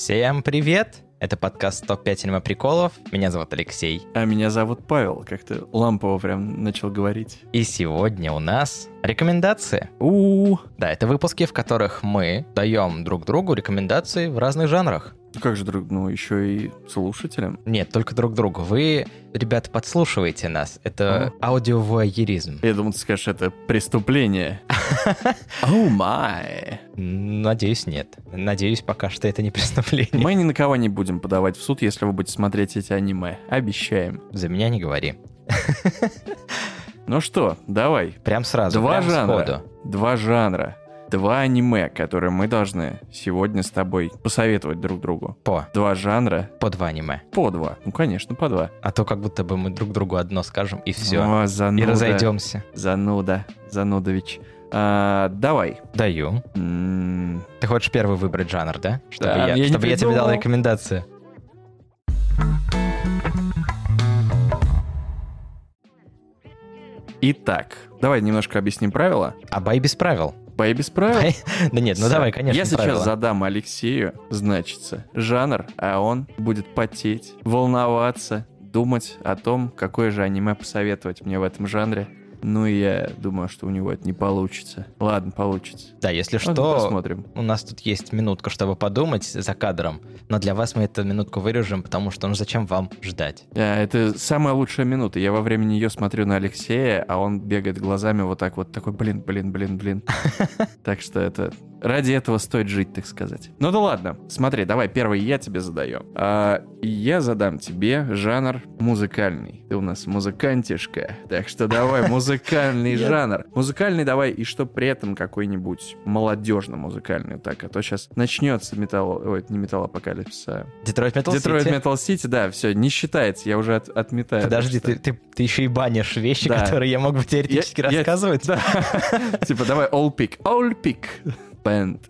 Всем привет! Это подкаст ТОП-5 аниме приколов. Меня зовут Алексей. А меня зовут Павел, как ты лампово прям начал говорить. И сегодня у нас рекомендации. у Да, это выпуски, в которых мы даем друг другу рекомендации в разных жанрах. Как же, друг, ну еще и слушателям. Нет, только друг другу. Вы, ребята, подслушиваете нас. Это аудиовуайеризм. Я думал, ты скажешь, это преступление. Оу май. Надеюсь, нет. Надеюсь, пока что это не преступление. Мы ни на кого не будем подавать в суд, если вы будете смотреть эти аниме. Обещаем. За меня не говори. Ну что, давай. Прям сразу, Два прям жанра. сходу. Два жанра. Два аниме, которые мы должны сегодня с тобой посоветовать друг другу. По. Два жанра По два аниме. по два. Ну, конечно, по два. А то как будто бы мы друг другу одно скажем, и все. О, И зануда. разойдемся. Зануда. Занудович. А, давай. Даю. М, Ты хочешь первый выбрать жанр, да? Чтобы Да, я, я чтобы я тебе дал придумал. рекомендацию. Итак, давай немножко объясним правила. А бай без правил. Бай без правил. Да нет, ну давай, конечно, Я сейчас задам Алексею, значится, жанр, а он будет потеть, волноваться, думать о том, какое же аниме посоветовать мне в этом жанре. Ну я думаю, что у него это не получится. Ладно, получится. Да, если Ладно, что, посмотрим. у нас тут есть минутка, чтобы подумать за кадром, но для вас мы эту минутку вырежем, потому что ну зачем вам ждать? А, Это самая лучшая минута. Я во время нее смотрю на Алексея, а он бегает глазами вот так вот, такой, блин, блин, блин, блин. Так что это... Ради этого стоит жить, так сказать. Ну да ладно. Смотри, давай первый я тебе задаю. А, я задам тебе жанр музыкальный. Ты у нас музыкантишка. Так что давай музыкальный жанр. Музыкальный давай, и что при этом какой-нибудь молодежно-музыкальный. Так, а то сейчас начнется металл... Ой, не металлопокалипсис, а... Детройт Metal Детройт City? Metal City, да, все, не считается, я уже от- отметаю. Подожди, ты, ты, ты еще и банишь вещи, Да. которые я мог бы теоретически Я- рассказывать? Да. Типа, давай, all pick, all pick band.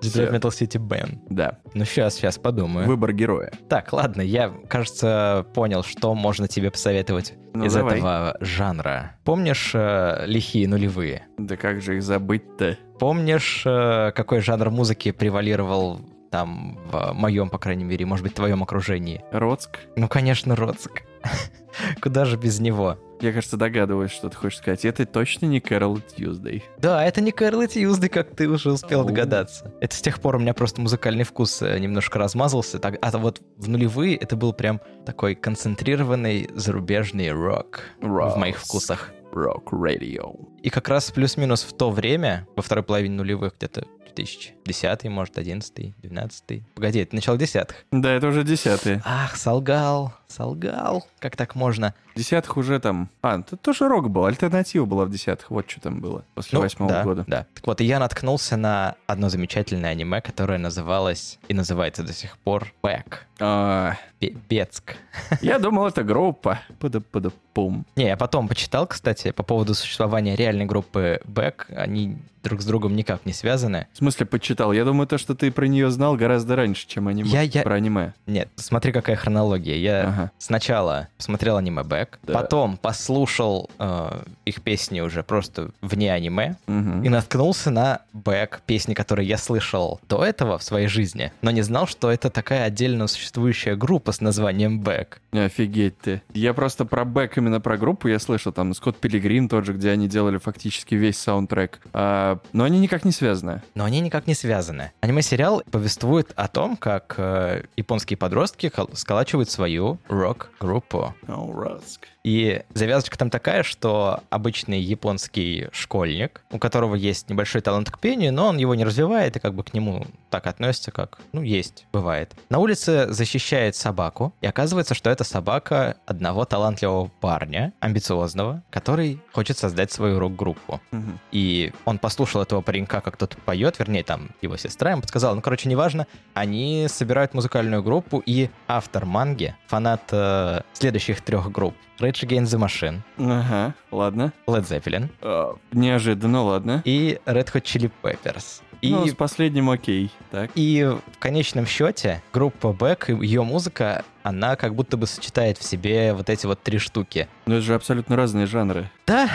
Всё. Metal City Band. Да, Ну сейчас, сейчас подумаю. выбор героя. Так, ладно, я, кажется, понял, что можно тебе посоветовать Ну, из давай. этого жанра. Помнишь э, лихие нулевые? Да как же их забыть-то? Помнишь, э, какой жанр музыки превалировал там в моем, по крайней мере, может быть, в твоем окружении? Роцк? Ну, конечно, Роцк. Куда же без него? Я, кажется, догадываюсь, что ты хочешь сказать. Это точно не Кэрол Тьюздей. Да, это не Кэрл Тьюзды, как ты уже успел Ау. догадаться. Это с тех пор у меня просто музыкальный вкус э, немножко размазался. Так, а вот в нулевые это был прям такой концентрированный зарубежный рок в моих вкусах. Рок радио. И как раз плюс-минус в то время, во второй половине нулевых, где-то 2010, может, 11, 12. Погоди, это начало десятых. Да, это уже десятые. Ах, солгал, солгал. Как так можно? В десятых уже там... А, это тоже рок был, альтернатива была в десятых. Вот что там было после Ну, восьмого да, года. Да. Так вот, и я наткнулся на одно замечательное аниме, которое называлось и называется до сих пор. А, Бе- Бецк. я думал, это группа. Пада-пада-пум. Не, я потом почитал, кстати, по поводу существования реальной группы Back. Они друг с другом никак не связаны. В смысле, почитал? Я думаю, то, что ты про нее знал гораздо раньше, чем аниме. Я- я- Про аниме. Нет, смотри, какая хронология. Я Ага. Сначала посмотрел аниме Back, Да. потом послушал э, их песни уже просто вне аниме, Мгм. и наткнулся на Back, песни, которые я слышал до этого в своей жизни, но не знал, что это такая отдельно существующая группа с названием Back. Офигеть ты. Я просто про бэк именно про группу я слышал, там Скотт Пилигрим тот же, где они делали фактически весь саундтрек. А, но они никак не связаны. Но они никак не связаны. Аниме-сериал повествует о том, как э, японские подростки кол- сколачивают свою рок-группу. И завязочка там такая, что обычный японский школьник, у которого есть небольшой талант к пению, но он его не развивает и как бы к нему так относится, как, ну, есть, бывает. На улице защищает собаку, и оказывается, что это собака одного талантливого парня, амбициозного, который хочет создать свою рок-группу. Мгм. И он послушал этого паренька, как тот поет, вернее, там его сестра ему подсказала, ну, короче, неважно. Они собирают музыкальную группу, и автор манги, фанат э, следующих трех групп, Rage Against the Machine, Ага, ладно. Led Zeppelin А, неожиданно, ладно. и Red Hot Chili Peppers. И, Ну, с последним окей. Так. и в конечном счете группа Бэк и ее музыка, она как будто бы сочетает в себе вот эти вот три штуки. Но это же абсолютно разные жанры. Да,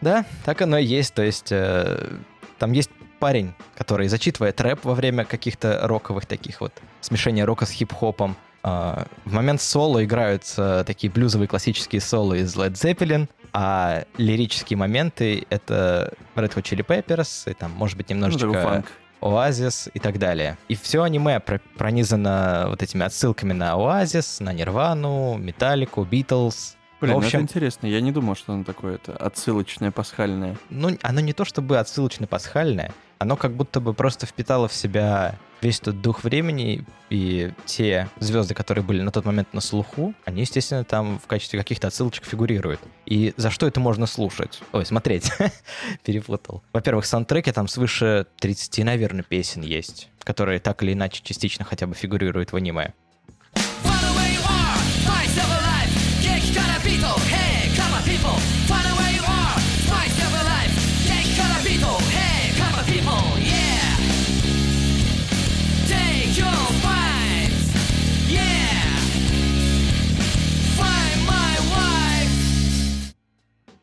да, так оно и есть. То есть э, там есть парень, который зачитывает рэп во время каких-то роковых таких вот смешения рока с хип-хопом. А, в момент соло играются такие блюзовые классические соло из Led Zeppelin, а лирические моменты — это Red Hot Chili Peppers, и там, может быть, немножечко... Оазис и так далее. И все аниме пронизано вот этими отсылками на Оазис, на Нирвану, Металлику, Битлз. Блин, ну, в общем, это интересно. Я не думал, что оно такое это отсылочное, пасхальное. Ну, оно не то чтобы отсылочно-пасхальное, оно как будто бы просто впитало в себя весь тот дух времени и те звезды, которые были на тот момент на слуху, они, естественно, там в качестве каких-то отсылочек фигурируют. И за что это можно слушать? Ой, смотреть. Перепутал. Во-первых, саундтреки там свыше 30, наверное, песен есть, которые так или иначе частично хотя бы фигурируют в аниме.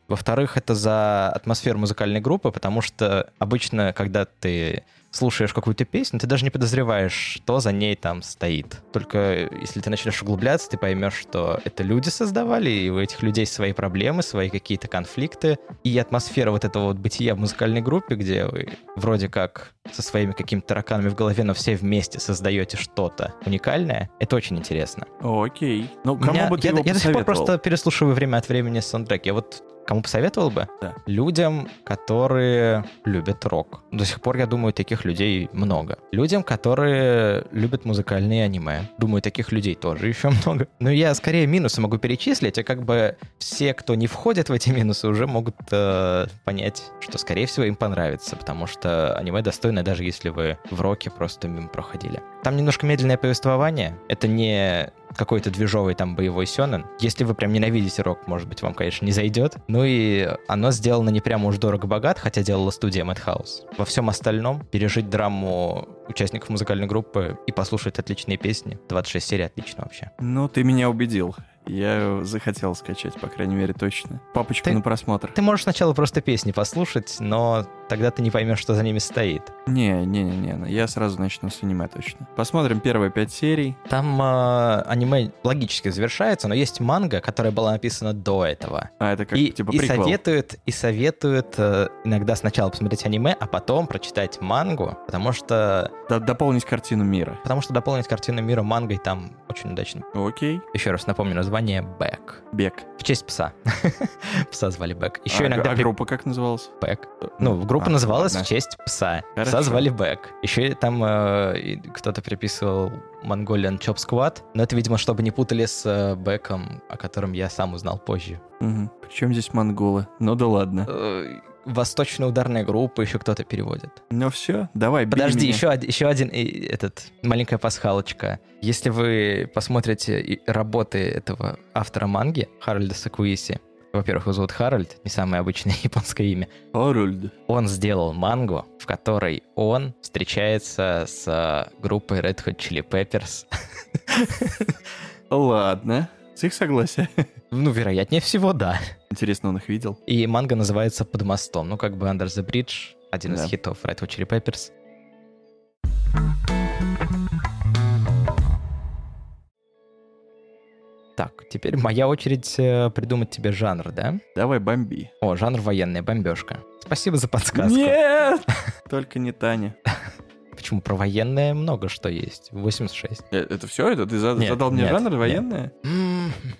Во-вторых, это за атмосферу музыкальной группы, потому что обычно, когда ты слушаешь какую-то песню, ты даже не подозреваешь, что за ней там стоит. Только если ты начнешь углубляться, ты поймешь, что это люди создавали, и у этих людей свои проблемы, свои какие-то конфликты. И атмосфера вот этого вот бытия в музыкальной группе, где вы вроде как со своими какими-то тараканами в голове, но все вместе создаете что-то уникальное, это очень интересно. Окей. Ну, кому Меня, бы ты я, его я до сих пор просто переслушиваю время от времени саундтрек. Я вот Кому посоветовал бы? Да. Людям, которые любят рок. До сих пор, я думаю, таких людей много. Людям, которые любят музыкальные аниме. Думаю, таких людей тоже еще много. Но я скорее минусы могу перечислить, а как бы все, кто не входит в эти минусы, уже могут э, понять, что, скорее всего, им понравится, потому что аниме достойно, даже если вы в роке просто мимо проходили. Там немножко медленное повествование. Это не какой-то движовый там боевой сёнэн. Если вы прям ненавидите рок, может быть, вам, конечно, не зайдет. Ну и оно сделано не прямо уж дорого-богат, хотя делала студия Madhouse. Во всем остальном пережить драму участников музыкальной группы и послушать отличные песни. 26 серий отлично вообще. Ну, ты меня убедил. Я захотел скачать, по крайней мере, точно. Папочку ты, на просмотр. Ты можешь сначала просто песни послушать, но тогда ты не поймешь, что за ними стоит. Не-не-не, я сразу начну с аниме точно. Посмотрим первые пять серий. Там э, аниме логически завершается, но есть манга, которая была написана до этого. А, это как и, типа и приквел. советуют, и советуют э, иногда сначала посмотреть аниме, а потом прочитать мангу, потому что... Д дополнить картину мира. Потому что дополнить картину мира мангой там очень удачно. Окей. Еще раз напомню название Бэк. Бек. В честь пса. пса звали Бэк. Еще а, иногда... А группа как называлась? Бэк. Ну, группа а, называлась ладно. в честь пса. Хорошо. Пса звали Бэк. Еще там э, кто-то приписывал Mongolian Chop Squad, но это, видимо, чтобы не путали с э, Бэком, о котором я сам узнал позже. Угу. Причем здесь монголы? Ну да ладно. Э, Восточная ударная группа, еще кто-то переводит. Ну все, давай, Подожди, еще, еще один этот, маленькая пасхалочка. Если вы посмотрите работы этого автора манги, Харальда Сакуиси, во-первых, его зовут Харальд, не самое обычное японское имя. Харальд. Он сделал мангу, в которой он встречается с группой Red Hot Chili Peppers. Ладно. С их согласия? Ну, вероятнее всего, да. Интересно, он их видел? И манга называется «Под мостом». Ну, как бы «Under the Bridge», один да. из хитов Red Hot Chili Peppers. Так, теперь моя очередь э, придумать тебе жанр, да? Давай, бомби. О, жанр военная бомбежка. Спасибо за подсказку. Нет! Только не Таня. Почему? Про военное много что есть. 86. Э, это все? Это ты задал мне жанр военное?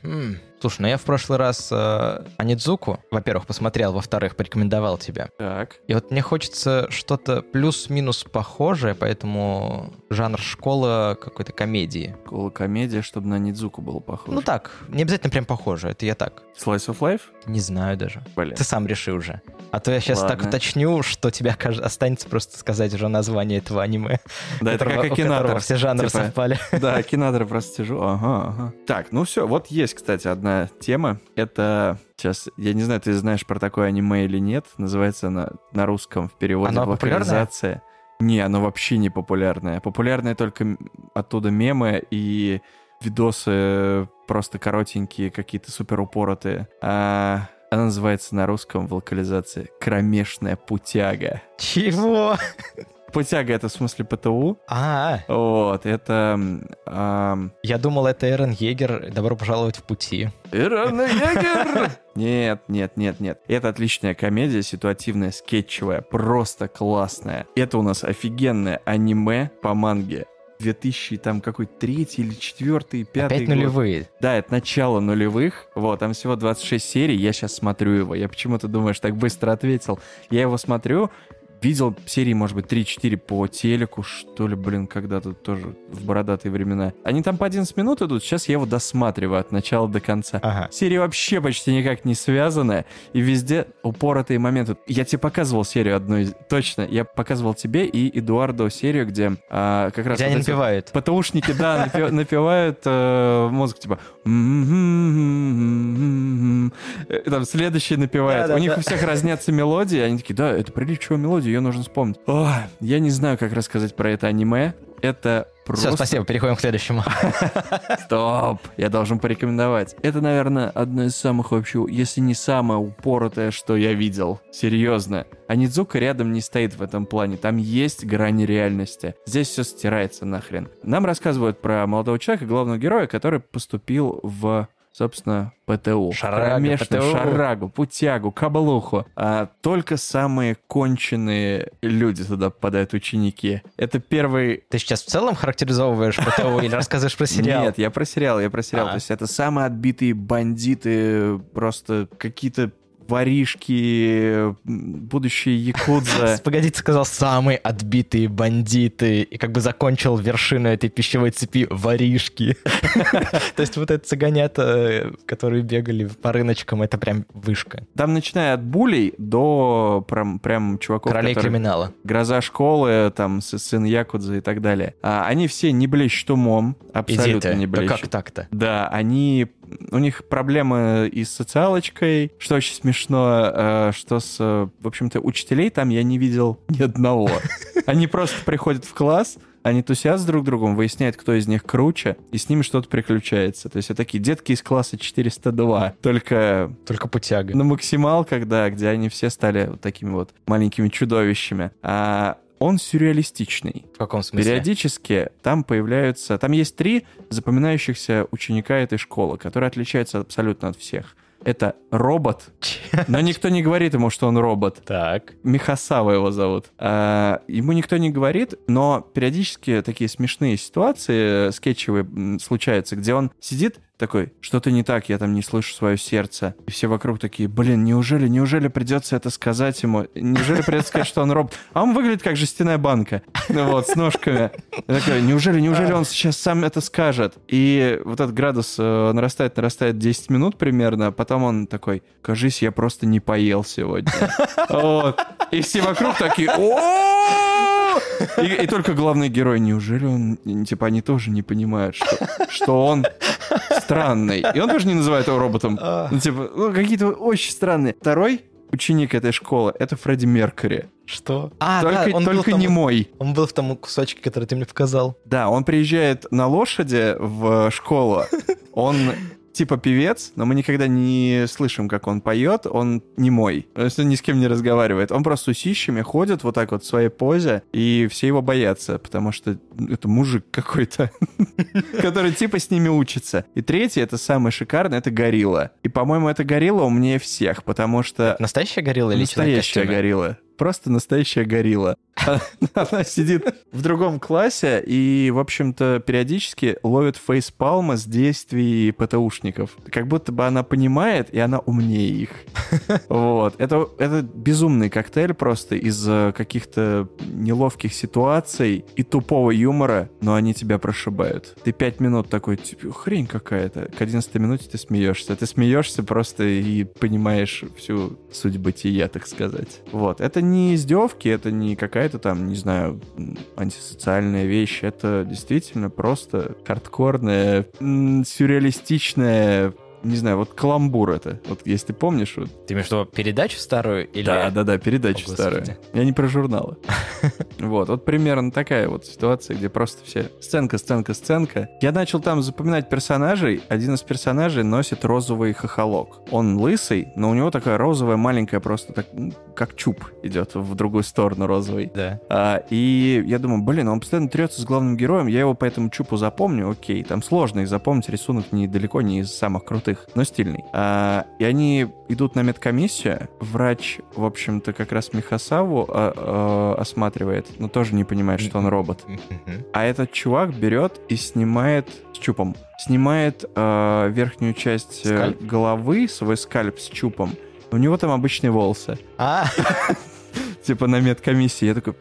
Слушай, ну я в прошлый раз э, Анидзуку, во-первых, посмотрел, во-вторых, порекомендовал тебе. Так. И вот мне хочется что-то плюс-минус похожее, поэтому жанр школа какой-то комедии. Школа комедия, чтобы на Анидзуку было похоже. Ну так, не обязательно прям похоже, это я так. Slice of Life? Не знаю даже. Блин. Ты сам реши уже. А то я сейчас Ладно. так уточню, что тебе останется просто сказать уже название этого аниме. Да, это как Акинатор. все жанры типа, совпали. Да, Акинатор просто сижу. Ага, ага. Так, ну все, вот есть, кстати, одна тема. Это Сейчас, я не знаю, ты знаешь про такое аниме или нет. Называется она на русском в переводе Оно локализация. Не, оно вообще не популярное. Популярное только оттуда мемы и видосы просто коротенькие, какие-то супер упоротые. А Она называется на русском в локализации «Кромешная путяга». Чего? Путяга это в смысле ПТУ. А, Вот, это... ам, я думал, это Эрен Егер. Добро пожаловать в пути. Ирана Егер! Нет, нет, нет, нет. Это отличная комедия, ситуативная, скетчевая, просто классная. Это у нас офигенное аниме по манге. 2000, там какой третий или четвертый, пятый Опять год. нулевые. Да, это начало нулевых. Вот, там всего 26 серий. Я сейчас смотрю его. Я почему-то думаешь, так быстро ответил. Я его смотрю, видел серии, может быть, 3-4 по телеку, что ли, блин, когда-то тоже в бородатые времена. Они там по 11 минут идут, сейчас я его досматриваю от начала до конца. Ага. Серия вообще почти никак не связанная, и везде упоротые моменты. Я тебе показывал серию одну из... Точно, я показывал тебе и Эдуарду серию, где а, как раз... Где вот они напевают. ПТУшники, да, напевают э, музыку, типа... Э, Там следующий напевает. У них у всех разнятся мелодии, они такие, да, это приличивая мелодия, ее нужно вспомнить. Ой, я не знаю, как рассказать про это аниме. Это просто... Все, спасибо, переходим к следующему. Стоп! Я должен порекомендовать. Это, наверное, одно из самых вообще, если не самое упоротое, что я видел. Серьезно. А Нидзука рядом не стоит в этом плане. Там есть грани реальности. Здесь все стирается нахрен. Нам рассказывают про молодого человека, главного героя, который поступил в собственно, ПТУ. Шарага, Кромешную ПТУ. шарагу, путягу, кабалуху. А только самые конченые люди туда попадают, ученики. Это первый Ты сейчас в целом характеризовываешь ПТУ или рассказываешь про сериал? нет, я про сериал, я про сериал. А. То есть это самые отбитые бандиты, просто какие-то воришки, будущие якудза. Погоди, ты сказал самые отбитые бандиты и как бы закончил вершину этой пищевой цепи воришки. То есть вот это цыганята, э, которые бегали по рыночкам, это прям вышка. Там начиная от булей до прям, прям чуваков, Королей криминала. Гроза школы, там, сын Якудза и так далее. А, они все не блещут умом, абсолютно не да блещут. как так-то? Да, они... У них проблемы и с социалочкой, что очень смешно, э, что с... э, В общем-то, учителей там я не видел ни одного. Они просто приходят в класс, они тусят с друг другом, выясняют, кто из них круче, и с ними что-то приключается. То есть это такие детки из класса 402, только Только путяга. на максималках, да, где они все стали вот такими вот маленькими чудовищами. А он сюрреалистичный. В каком смысле? Периодически там появляются... Там есть три запоминающихся ученика этой школы, которые отличаются абсолютно от всех. Это робот, но никто не говорит ему, что он робот. Так. Михасава его зовут. А, ему никто не говорит, но периодически такие смешные ситуации э, скетчевые случаются, где он сидит такой, что-то не так, я там не слышу свое сердце. И все вокруг такие, блин, неужели, неужели придется это сказать ему? Неужели придется сказать, что он робот? А он выглядит как жестяная банка, вот, с ножками. Такой, неужели, неужели он сейчас сам это скажет? И вот этот градус э, нарастает, нарастает 10 минут примерно, а потом он такой, кажись, я просто не поел сегодня. Вот. И все вокруг такие, «О!» и, и только главный герой, неужели он, типа, они тоже не понимают, что, что он странный. И он тоже не называет его роботом. Ну, типа, ну, какие-то очень странные. Второй ученик этой школы — это Фредди Меркьюри. Что? А, только да, он только том- не мой. Он был в том кусочке, который ты мне показал. Да, он приезжает на лошади в школу. Он типа певец, но мы никогда не слышим, как он поет. Он не мой. То есть он ни с кем не разговаривает. Он просто усищами ходит вот так вот в своей позе, и все его боятся, потому что это мужик какой-то, который типа с ними учится. И третий, это самый шикарный, это горилла. И, по-моему, это горилла умнее всех, потому что... Настоящая горилла или Настоящая горилла. Просто настоящая горилла. Она сидит в другом классе и, в общем-то, периодически ловит фейспалмы с действий ПТУшников. Как будто бы она понимает, и она умнее их. Вот. Это, это безумный коктейль просто из каких-то неловких ситуаций и тупого юмора, но они тебя прошибают. Ты пять минут такой, типа, хрень какая-то. К 11 минуте ты смеешься. Ты смеешься просто и понимаешь всю суть бытия, так сказать. Вот. Это не издевки, это не какая-то там, не знаю, антисоциальная вещь. Это действительно просто хардкорная, сюрреалистичная не знаю, вот каламбур это. Вот если ты помнишь, вот Ты имеешь в виду передачу старую или... да, да, да, передачу О, старую. Я не про журналы. Вот, вот примерно такая вот ситуация, где просто все сценка, сценка, сценка. Я начал там запоминать персонажей. Один из персонажей носит розовый хохолок. Он лысый, но у него такая розовая маленькая просто так, как чуб идет в другую сторону розовый. Да. А, и я думаю, блин, он постоянно трется с главным героем, я его по этому чупу запомню, окей. Там сложно их запомнить, рисунок недалеко не из самых крутых, но стильный. А, и они идут на медкомиссию, врач, в общем-то, как раз Михасаву а, а, осматривает, но тоже не понимает, что он робот. А этот чувак берет и снимает с чупом, снимает э, верхнюю часть э, скальп? головы, свой скальп с чупом. У него там обычные волосы. А? Типа на медкомиссии. Я такой,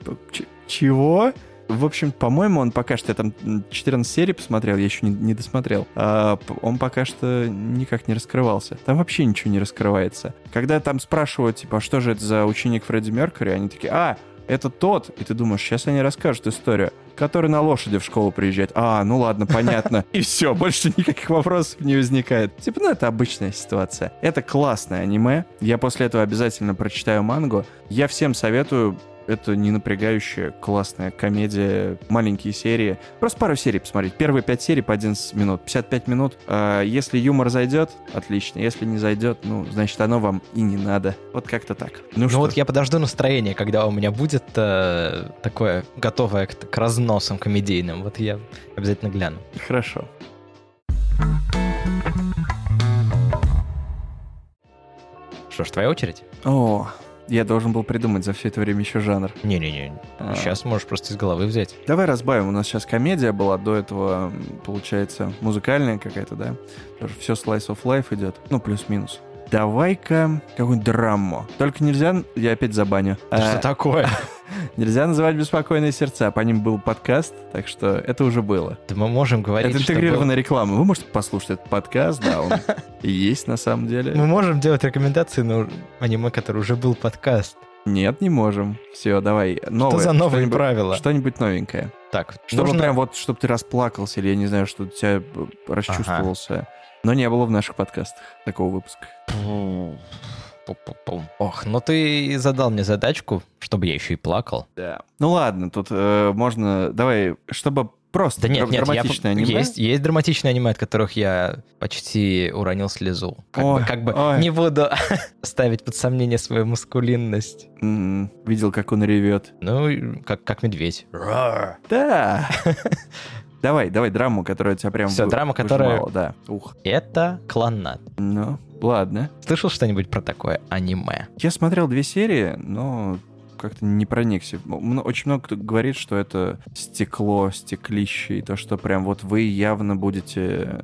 чего? В общем, по-моему, он пока что, я там 14 серий посмотрел, я еще не, не досмотрел, а он пока что никак не раскрывался. Там вообще ничего не раскрывается. Когда там спрашивают, типа, а что же это за ученик Фредди Меркьюри, они такие, а, это тот, и ты думаешь, сейчас они расскажут историю, который на лошади в школу приезжает. А, ну ладно, понятно. И все, больше никаких вопросов не возникает. Типа, ну это обычная ситуация. Это классное аниме. Я после этого обязательно прочитаю мангу. Я всем советую это не напрягающая, классная комедия, маленькие серии. Просто пару серий посмотреть. Первые пять серий по 11 минут, 55 минут. А если юмор зайдет, отлично. Если не зайдет, ну, значит, оно вам и не надо. Вот как-то так. Ну, ну вот я подожду настроение, когда у меня будет э, такое готовое к, к разносам комедийным. Вот я обязательно гляну. Хорошо. Что ж, твоя очередь? О, я должен был придумать за все это время еще жанр. Не-не-не, а. сейчас можешь просто из головы взять. Давай разбавим. У нас сейчас комедия была, до этого, получается, музыкальная какая-то, да? Тоже все slice of life идет. Ну, плюс-минус давай-ка какую-нибудь драму. Только нельзя, я опять забаню. Что а, такое? Нельзя называть «Беспокойные сердца». По ним был подкаст, так что это уже было. Да мы можем говорить, Это интегрированная реклама. Вы можете послушать этот подкаст, да, он есть на самом деле. Мы можем делать рекомендации на аниме, который уже был подкаст. Нет, не можем. Все, давай. Новое. Что за новые правила? Что-нибудь новенькое. Так, чтобы нужно... прям вот, чтобы ты расплакался, или я не знаю, что у тебя расчувствовался. Ага. Но не было в наших подкастах такого выпуска. Ох, ну ты задал мне задачку, чтобы я еще и плакал. Да. Ну ладно, тут э, можно... Давай, чтобы просто да нет, нет, драматичное я, аниме. Есть, есть драматичные аниме, от которых я почти уронил слезу. Как ой, бы, как бы ой. не буду ставить под сомнение свою маскулинность. Mm-hmm. Видел, как он ревет. Ну, как, как медведь. Да. Давай, давай драму, которая тебя прям Все, драма, которая... Да. Ух. Это кланнат. Ну, ладно. Слышал что-нибудь про такое аниме? Я смотрел две серии, но как-то не проникся. Очень много кто говорит, что это стекло, стеклище, и то, что прям вот вы явно будете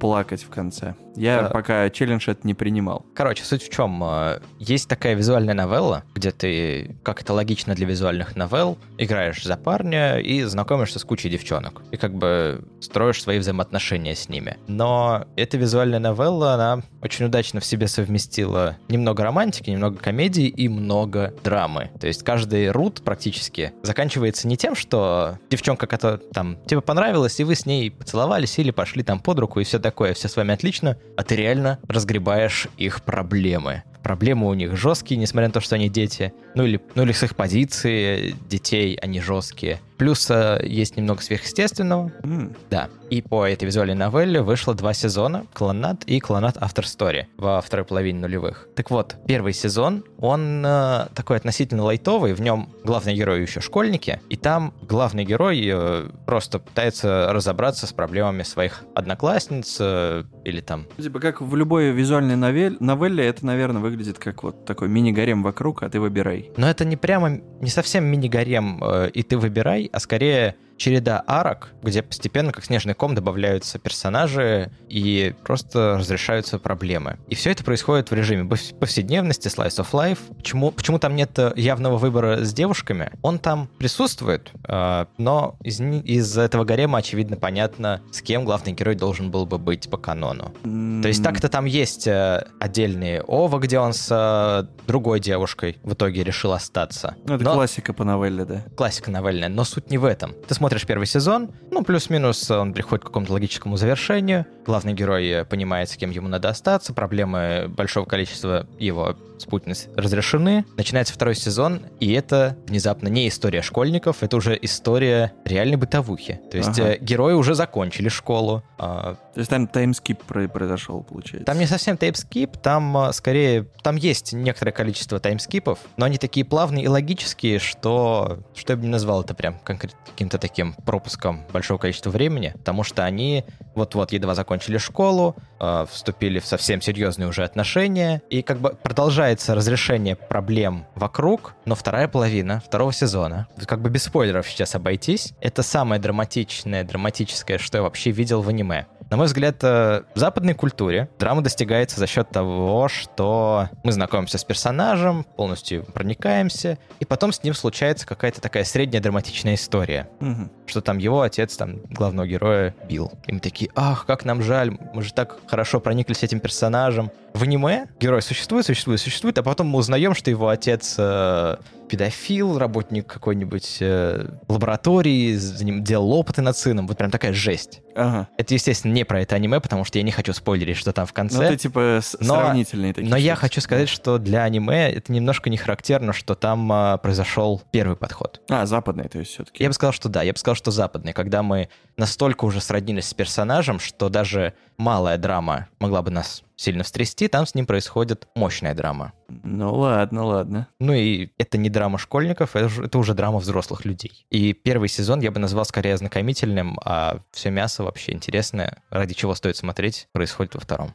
плакать в конце. Я да. пока челлендж это не принимал. Короче, суть в чем. Э, есть такая визуальная новелла, где ты, как это логично для визуальных новелл, играешь за парня и знакомишься с кучей девчонок. И как бы строишь свои взаимоотношения с ними. Но эта визуальная новелла, она очень удачно в себе совместила немного романтики, немного комедии и много драмы. То есть каждый рут практически заканчивается не тем, что девчонка, которая там тебе понравилась, и вы с ней поцеловались или пошли там под руку и все такое, все с вами отлично, а ты реально разгребаешь их проблемы. Проблемы у них жесткие, несмотря на то, что они дети. Ну или, ну или с их позиции детей они жесткие. Плюс э, есть немного сверхъестественного. Mm. Да. И по этой визуальной новелле вышло два сезона «Клонат» и «Клонат After Story» во второй половине нулевых. Так вот, первый сезон, он э, такой относительно лайтовый, в нем главный герой еще школьники, и там главный герой э, просто пытается разобраться с проблемами своих одноклассниц э, или там... Типа как в любой визуальной новель, новелле, это, наверное, выглядит как вот такой мини-гарем вокруг, а ты выбирай. Но это не прямо, не совсем мини-гарем, э, и ты выбирай, а скорее череда арок, где постепенно, как снежный ком, добавляются персонажи и просто разрешаются проблемы. И все это происходит в режиме повседневности, slice of life. Почему, почему там нет явного выбора с девушками? Он там присутствует, а, но из, из этого гарема, очевидно, понятно, с кем главный герой должен был бы быть по канону. Mm. То есть так-то там есть э, отдельные ова, где он с э, другой девушкой в итоге решил остаться. Ну, это но... классика по новелле, да? Классика новельная, но суть не в этом. Ты смотришь смотришь первый сезон, ну, плюс-минус он приходит к какому-то логическому завершению, главный герой понимает, с кем ему надо остаться, проблемы большого количества его спутниц разрешены. Начинается второй сезон, и это внезапно не история школьников, это уже история реальной бытовухи. То есть ага. Э, герои уже закончили школу. А... То есть там таймскип произошел, получается? Там не совсем таймскип, там э, скорее, там есть некоторое количество таймскипов, но они такие плавные и логические, что, что я бы не назвал это прям конкретно каким-то таким пропуском большого количества времени, потому что они вот-вот едва закончили школу, э, вступили в совсем серьезные уже отношения, и как бы продолжается разрешение проблем вокруг, но вторая половина второго сезона, как бы без спойлеров сейчас обойтись, это самое драматичное, драматическое, что я вообще видел в аниме. На мой взгляд, э, в западной культуре драма достигается за счет того, что мы знакомимся с персонажем, полностью проникаемся, и потом с ним случается какая-то такая средняя драматичная история. Угу. Что там его отец, там, главного героя бил. И мы такие, ах, как нам жаль, мы же так хорошо прониклись этим персонажем. В аниме герой существует, существует, существует, а потом мы узнаем, что его отец э, педофил, работник какой-нибудь э, лаборатории, за ним делал опыты над сыном. Вот прям такая жесть. Ага. Это, естественно, не про это аниме, потому что я не хочу спойлерить, что там в конце. Ну, это типа но, сравнительные такие. Но я хочу сказать, что для аниме это немножко не характерно, что там а, произошел первый подход. А, западный, то есть все-таки. Я бы сказал, что да, я бы сказал, что западный, когда мы настолько уже сроднились с персонажем, что даже малая драма могла бы нас сильно встрясти, там с ним происходит мощная драма. Ну ладно, ладно. Ну и это не драма школьников, это, это уже драма взрослых людей. И первый сезон я бы назвал скорее ознакомительным, а все мясо вообще интересное, ради чего стоит смотреть, происходит во втором.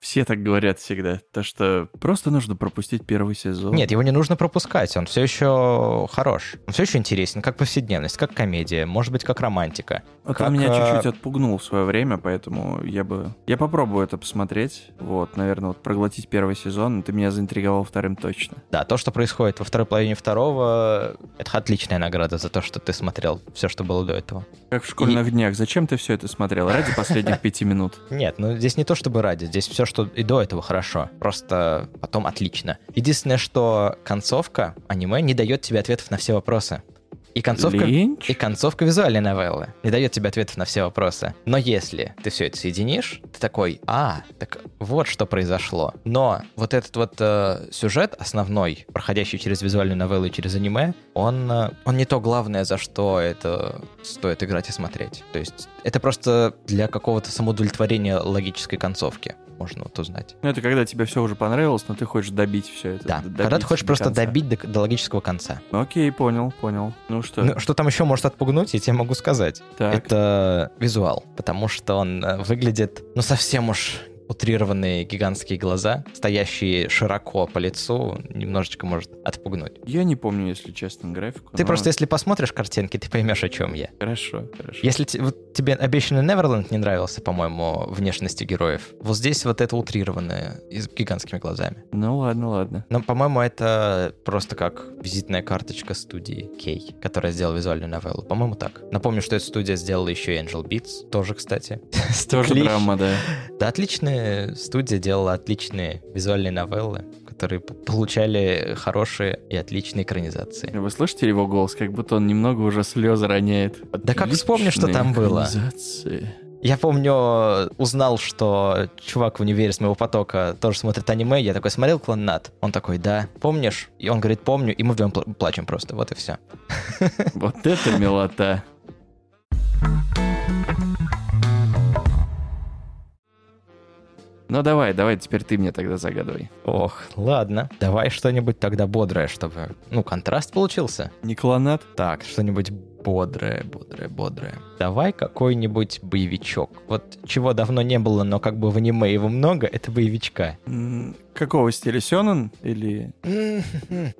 Все так говорят всегда. То, что просто нужно пропустить первый сезон. Нет, его не нужно пропускать. Он все еще хорош. Он все еще интересен, как повседневность, как комедия, может быть, как романтика. Вот как... он меня э, чуть-чуть отпугнул в свое время, поэтому я бы... Я попробую это посмотреть. Вот, наверное, вот проглотить первый сезон. Ты меня заинтриговал вторым точно. Да, то, что происходит во второй половине второго, это отличная награда за то, что ты смотрел все, что было до этого. Как в школьных И... днях. Зачем ты все это смотрел? Ради последних пяти минут? Нет, ну здесь не то чтобы ради. Здесь все, что и до этого хорошо, просто потом отлично. Единственное, что концовка аниме не дает тебе ответов на все вопросы. И концовка, и концовка визуальной новеллы не дает тебе ответов на все вопросы. Но если ты все это соединишь, ты такой, а, так вот что произошло. Но вот этот вот э, сюжет основной, проходящий через визуальную новеллу и через аниме, он, э, он не то главное, за что это стоит играть и смотреть. То есть это просто для какого-то самоудовлетворения логической концовки можно вот узнать. Ну, это когда тебе все уже понравилось, но ты хочешь добить все это. Да, когда ты хочешь просто конца. добить до, до логического конца. Окей, понял, понял. Ну что? Ну, что там еще может отпугнуть, я тебе могу сказать. Так. Это визуал, потому что он э, выглядит, ну, совсем уж утрированные гигантские глаза, стоящие широко по лицу, немножечко может отпугнуть. Я не помню, если честно, графику. Ты но... просто, если посмотришь картинки, ты поймешь, о чем я. Хорошо, хорошо. Если вот тебе обещанный Неверленд не нравился, по-моему, внешности героев, вот здесь вот это утрированное, с гигантскими глазами. Ну ладно, ладно. Но, по-моему, это просто как визитная карточка студии Кей, которая сделала визуальную новеллу. По-моему, так. Напомню, что эта студия сделала еще и Angel Beats, тоже, кстати. Тоже драма, да. Да, отличная студия делала отличные визуальные новеллы, которые получали хорошие и отличные экранизации. Вы слышите его голос, как будто он немного уже слезы роняет. Отличные да как вспомню, что там было. Я помню, узнал, что чувак в универе с моего потока тоже смотрит аниме. Я такой смотрел клан Нат. Он такой, да, помнишь? И он говорит, помню, и мы вдвоем плачем просто. Вот и все. Вот это милота. Ну давай, давай, теперь ты мне тогда загадывай. Ох, ладно. Давай что-нибудь тогда бодрое, чтобы... Ну, контраст получился. Не клонат? Так, что-нибудь бодрое, бодрое, бодрое. Давай какой-нибудь боевичок. Вот чего давно не было, но как бы в аниме его много, это боевичка. какого стиля? Сёнэн или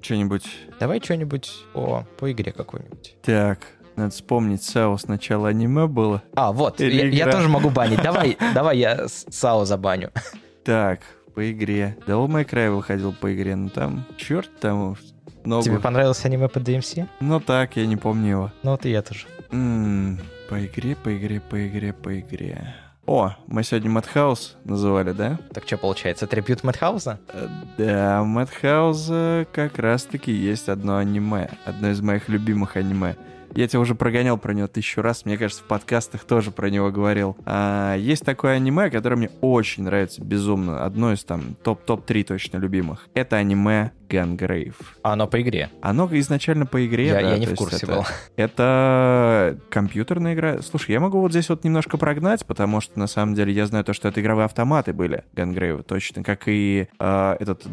что-нибудь? Давай что-нибудь по, по игре какой-нибудь. Так, надо вспомнить, САО сначала аниме было. А, вот, я, я тоже могу банить. Давай, давай я САО забаню. Так, по игре. Devil May Cry выходил по игре, но там, черт там, много. Тебе понравилось аниме по DMC? Ну так, я не помню его. Ну вот и я тоже. М-м, по игре, по игре, по игре, по игре. О, мы сегодня Мэтхаус называли, да? Так что получается, трибют Мэтхауса? Да, Мэтхауса как раз-таки есть одно аниме. Одно из моих любимых аниме. Я тебе уже прогонял про него тысячу раз. Мне кажется, в подкастах тоже про него говорил. А, есть такое аниме, которое мне очень нравится безумно. Одно из там топ-топ-3 точно любимых. Это аниме. А оно по игре? Оно изначально по игре, я, да. Я не в курсе это, был. Это компьютерная игра. Слушай, я могу вот здесь вот немножко прогнать, потому что на самом деле я знаю то, что это игровые автоматы были Gungrave, точно как и э, этот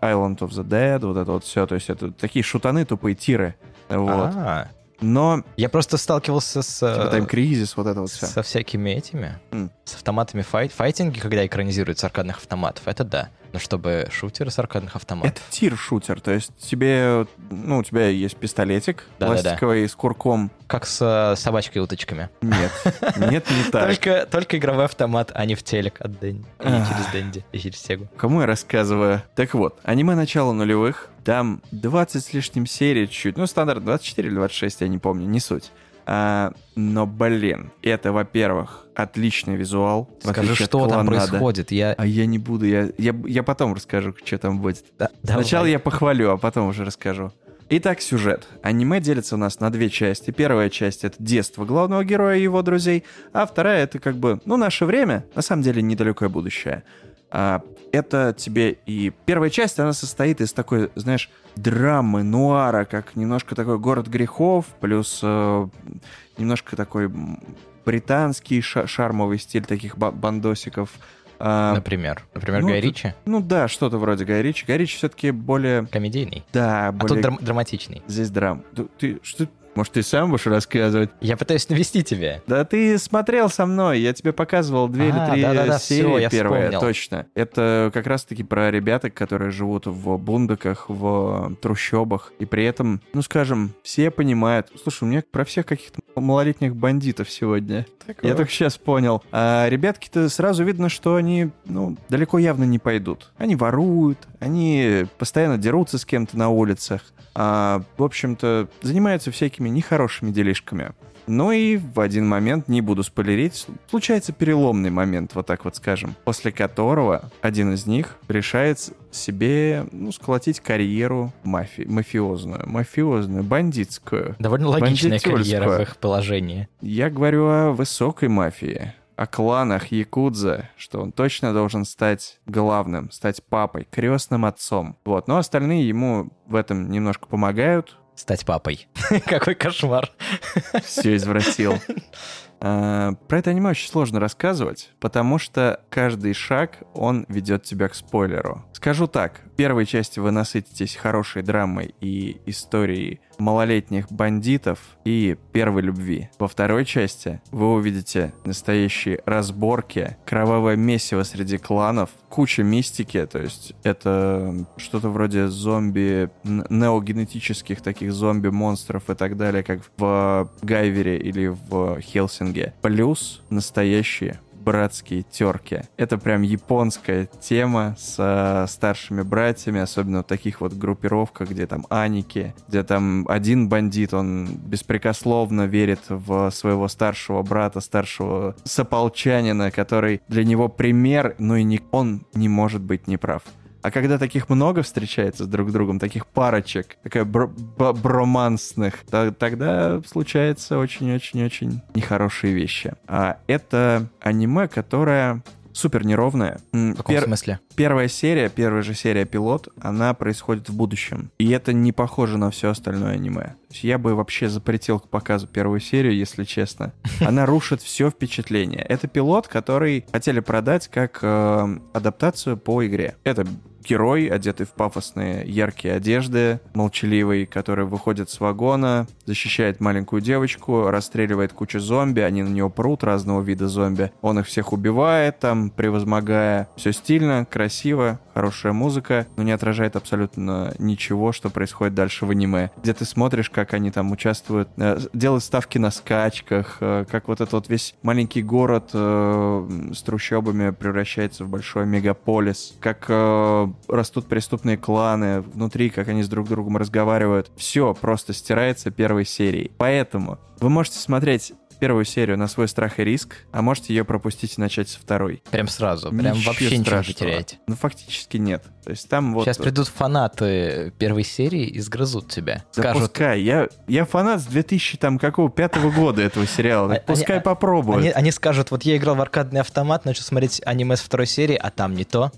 Island of the Dead, вот это вот все. То есть это такие шутаны, тупые тиры. Вот. А-а-а. Но... Я просто сталкивался с... Типа Time Crisis, вот это вот все. Со всякими этими, mm. с автоматами файт, файтинги, когда экранизируют с аркадных автоматов, это да. Но чтобы шутеры с аркадных автоматов... Это тир-шутер, то есть тебе, ну, у тебя есть пистолетик да, пластиковый да, да. с курком. Как с э, собачкой и уточками. Нет, нет, не так. Только, только игровой автомат, а не в телек от Дэнди. И через Дэнди, и через Сегу. Кому я рассказываю? Так вот, аниме начала нулевых, там 20 с лишним серий чуть, ну, стандарт 24 или 26, я не помню, не суть. А, но, блин, это, во-первых, отличный визуал. Скажи, что там происходит. Я... А я не буду, я, я, я потом расскажу, что там будет. Да, Сначала давай. я похвалю, а потом уже расскажу. Итак, сюжет. Аниме делится у нас на две части. Первая часть — это детство главного героя и его друзей, а вторая — это как бы, ну, наше время, на самом деле, недалекое будущее. А, это тебе и... Первая часть, она состоит из такой, знаешь, драмы, нуара, как немножко такой город грехов, плюс э, немножко такой британский ша шармовый стиль таких бандосиков. А, например? Например, ну, Гай Ричи? Ну да, что-то вроде Гай Ричи. Гай Ричи все-таки более... Комедийный? Да, более... А тут драм драматичный. Здесь драм. Ты, ты что может, ты сам будешь рассказывать? Я пытаюсь навести тебя. Да ты смотрел со мной, я тебе показывал две а, или три да, да, да, серии все, первые, вспомнил. точно. Это как раз-таки про ребяток, которые живут в бундаках, в трущобах, и при этом, ну скажем, все понимают. Слушай, у меня про всех каких-то малолетних бандитов сегодня. Такое. Я только сейчас понял. А ребятки-то сразу видно, что они, ну, далеко явно не пойдут. Они воруют, они постоянно дерутся с кем-то на улицах. А, в общем-то, занимаются всякими нехорошими делишками. Ну и в один момент, не буду спойлерить, случается переломный момент, вот так вот скажем, после которого один из них решает себе, ну, сколотить карьеру мафи мафиозную, мафиозную, бандитскую. Довольно логичная карьера в их положении. Я говорю о высокой мафии о кланах Якудза, что он точно должен стать главным, стать папой, крестным отцом. Вот, но остальные ему в этом немножко помогают. Стать папой. Какой кошмар. Все извратил. А, про это аниме очень сложно рассказывать, потому что каждый шаг, он ведет тебя к спойлеру. Скажу так, первой части вы насытитесь хорошей драмой и историей малолетних бандитов и первой любви. Во второй части вы увидите настоящие разборки, кровавое месиво среди кланов, куча мистики, то есть это что-то вроде зомби, неогенетических таких зомби-монстров и так далее, как в Гайвере или в Хелсинге. Плюс настоящие братские терки. Это прям японская тема с э, старшими братьями, особенно в таких вот группировках, где там Аники, где там один бандит, он беспрекословно верит в своего старшего брата, старшего сополчанина, который для него пример, но и не, он не может быть неправ. А когда таких много встречается с друг другом, таких парочек, такая бр б бромансных, то, тогда случаются очень-очень-очень нехорошие вещи. А это аниме, которое супер неровная. В каком Пер- смысле? Первая серия, первая же серия пилот, она происходит в будущем. И это не похоже на все остальное аниме. То есть я бы вообще запретил к показу первую серию, если честно. Она рушит все впечатление. Это пилот, который хотели продать как э, адаптацию по игре. Это герой, одетый в пафосные яркие одежды, молчаливый, который выходит с вагона, защищает маленькую девочку, расстреливает кучу зомби, они на него прут, разного вида зомби. Он их всех убивает, там, превозмогая. Все стильно, красиво, хорошая музыка, но не отражает абсолютно ничего, что происходит дальше в аниме. Где ты смотришь, как они там участвуют, э, делают ставки на скачках, э, как вот этот вот весь маленький город э, с трущобами превращается в большой мегаполис, как э, растут преступные кланы внутри, как они с друг другом разговаривают. Все просто стирается первой серией. Поэтому вы можете смотреть первую серию на свой страх и риск, а можете ее пропустить и начать со второй. Прям сразу, прям Ничего вообще ничего не страшного. теряете. Ну, фактически нет. То есть там вот... Сейчас придут фанаты первой серии и сгрызут тебя. Да Скажут, пускай. Я, я фанат с 2000, там, какого, пятого года этого сериала. Так пускай попробуют. Они, они скажут, вот я играл в аркадный автомат, начал смотреть аниме с второй серии, а там не то.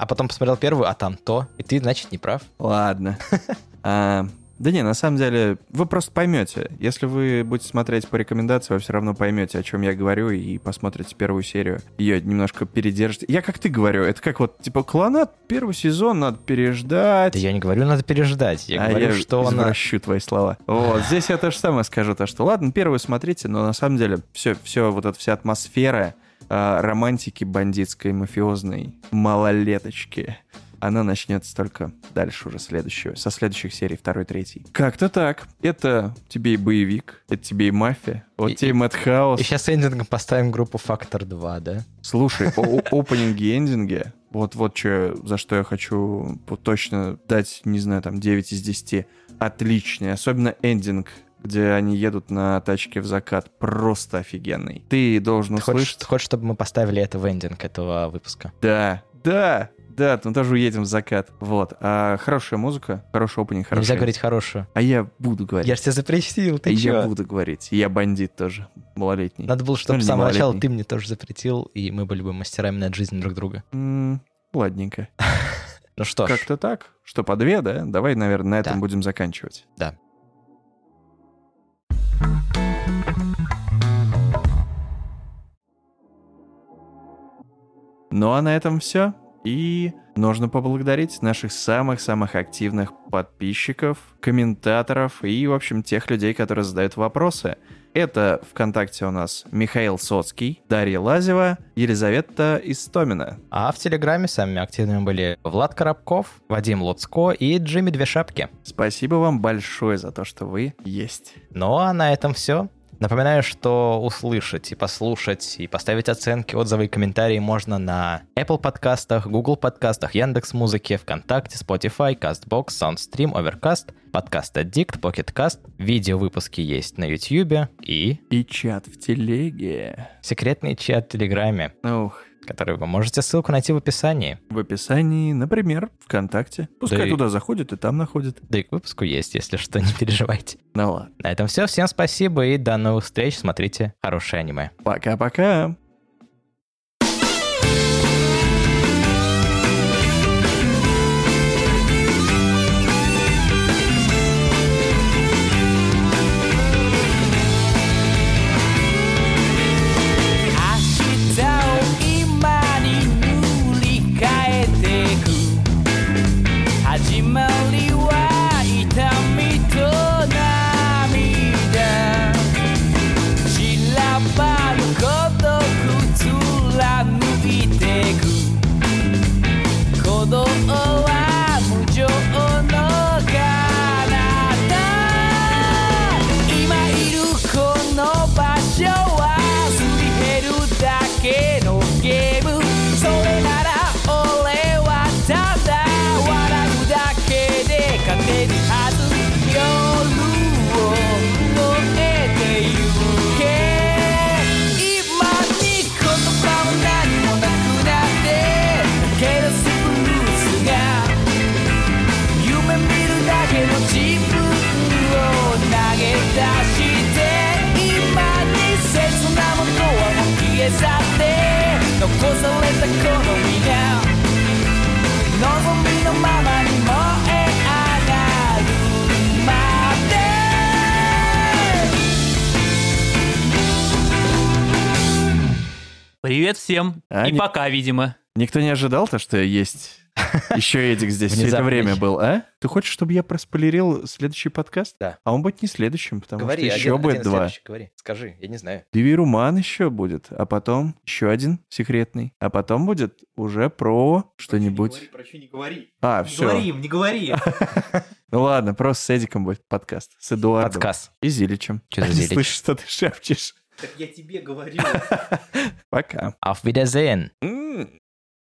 А потом посмотрел первую, а там то. И ты, значит, не прав. Ладно. А, да не, на самом деле, вы просто поймете. Если вы будете смотреть по рекомендации, вы все равно поймете, о чем я говорю, и посмотрите первую серию. Ее немножко передержите. Я как ты говорю, это как вот, типа, клонат, первый сезон надо переждать. Да я не говорю, надо переждать. Я а говорю, я что она... извращу твои слова. Вот, здесь я то же самое скажу, то что, ладно, первую смотрите, но на самом деле все, все вот эта вся атмосфера а, романтики бандитской, мафиозной, малолеточки, она начнется только дальше уже следующего, со следующих серий, второй, третий. Как-то так. Это тебе и боевик, это тебе и мафия, вот И- тебе и Мэтхаус. И сейчас эндингом поставим группу Фактор 2, да? Слушай, опенинги и эндинги, вот, вот что, за что я хочу точно дать, не знаю, там 9 из 10. Отличный, особенно эндинг, где они едут на тачке в закат, просто офигенный. Ты должен Ты хочешь, услышать... ты хочешь, чтобы мы поставили это в эндинг этого выпуска? Да, да, да, мы тоже уедем в закат. Вот. А хорошая музыка, хороший опенинг, хороший... Нельзя говорить хорошую. А я буду говорить. Я же тебя запретил, ты я чё? буду говорить. Я бандит тоже, малолетний. Надо было, чтобы Ну, с самого начала ты мне тоже запретил, и мы были бы мастерами над жизнью друг друга. М, Ладненько. Ну что ж, Как-то так. Что, по две, да? Давай, наверное, на этом будем заканчивать. Да. Ну а на этом все. И нужно поблагодарить наших самых-самых активных подписчиков, комментаторов и, в общем, тех людей, которые задают вопросы. Это ВКонтакте у нас Михаил Соцкий, Дарья Лазева, Елизавета Истомина. А в Телеграме самыми активными были Влад Коробков, Вадим Луцко и Джимми Две Шапки. Спасибо вам большое за то, что вы есть. Ну а на этом все. Напоминаю, что услышать и послушать, и поставить оценки, отзывы и комментарии можно на Apple подкастах, Google подкастах, Яндекс Музыке, ВКонтакте, Spotify, CastBox, SoundStream, Overcast, подкаст Addict, Pocket Cast. Видео-выпуски есть на YouTube и И чат в телеге. секретный чат в Телеграме, Ух, который вы можете ссылку найти в описании. в описании, например, ВКонтакте. Пускай Да и- туда заходит и там находит. Да и к выпуску есть, если что, не переживайте. Ну ладно. На этом все. Всем спасибо и до новых встреч. Смотрите хорошее аниме. Пока-пока.「Привет всем. А, И не- пока, видимо. Никто не ожидал то, что есть еще Эдик здесь все это время был, а? Ты хочешь, чтобы я проспойлерил следующий подкаст? Да. А он будет не следующим, потому что еще будет два. Говори, скажи, я не знаю. Девируман еще будет, а потом еще один секретный, а потом будет уже про что-нибудь. Про что не говори. А, Не все. говори, не говори. Ну ладно, просто с Эдиком будет подкаст. С Эдуардом. Подсказ. И Зиличем. Чё за Зилич? слышу, что ты шепчешь. Так я тебе говорю. Пока. Auf Wiedersehen.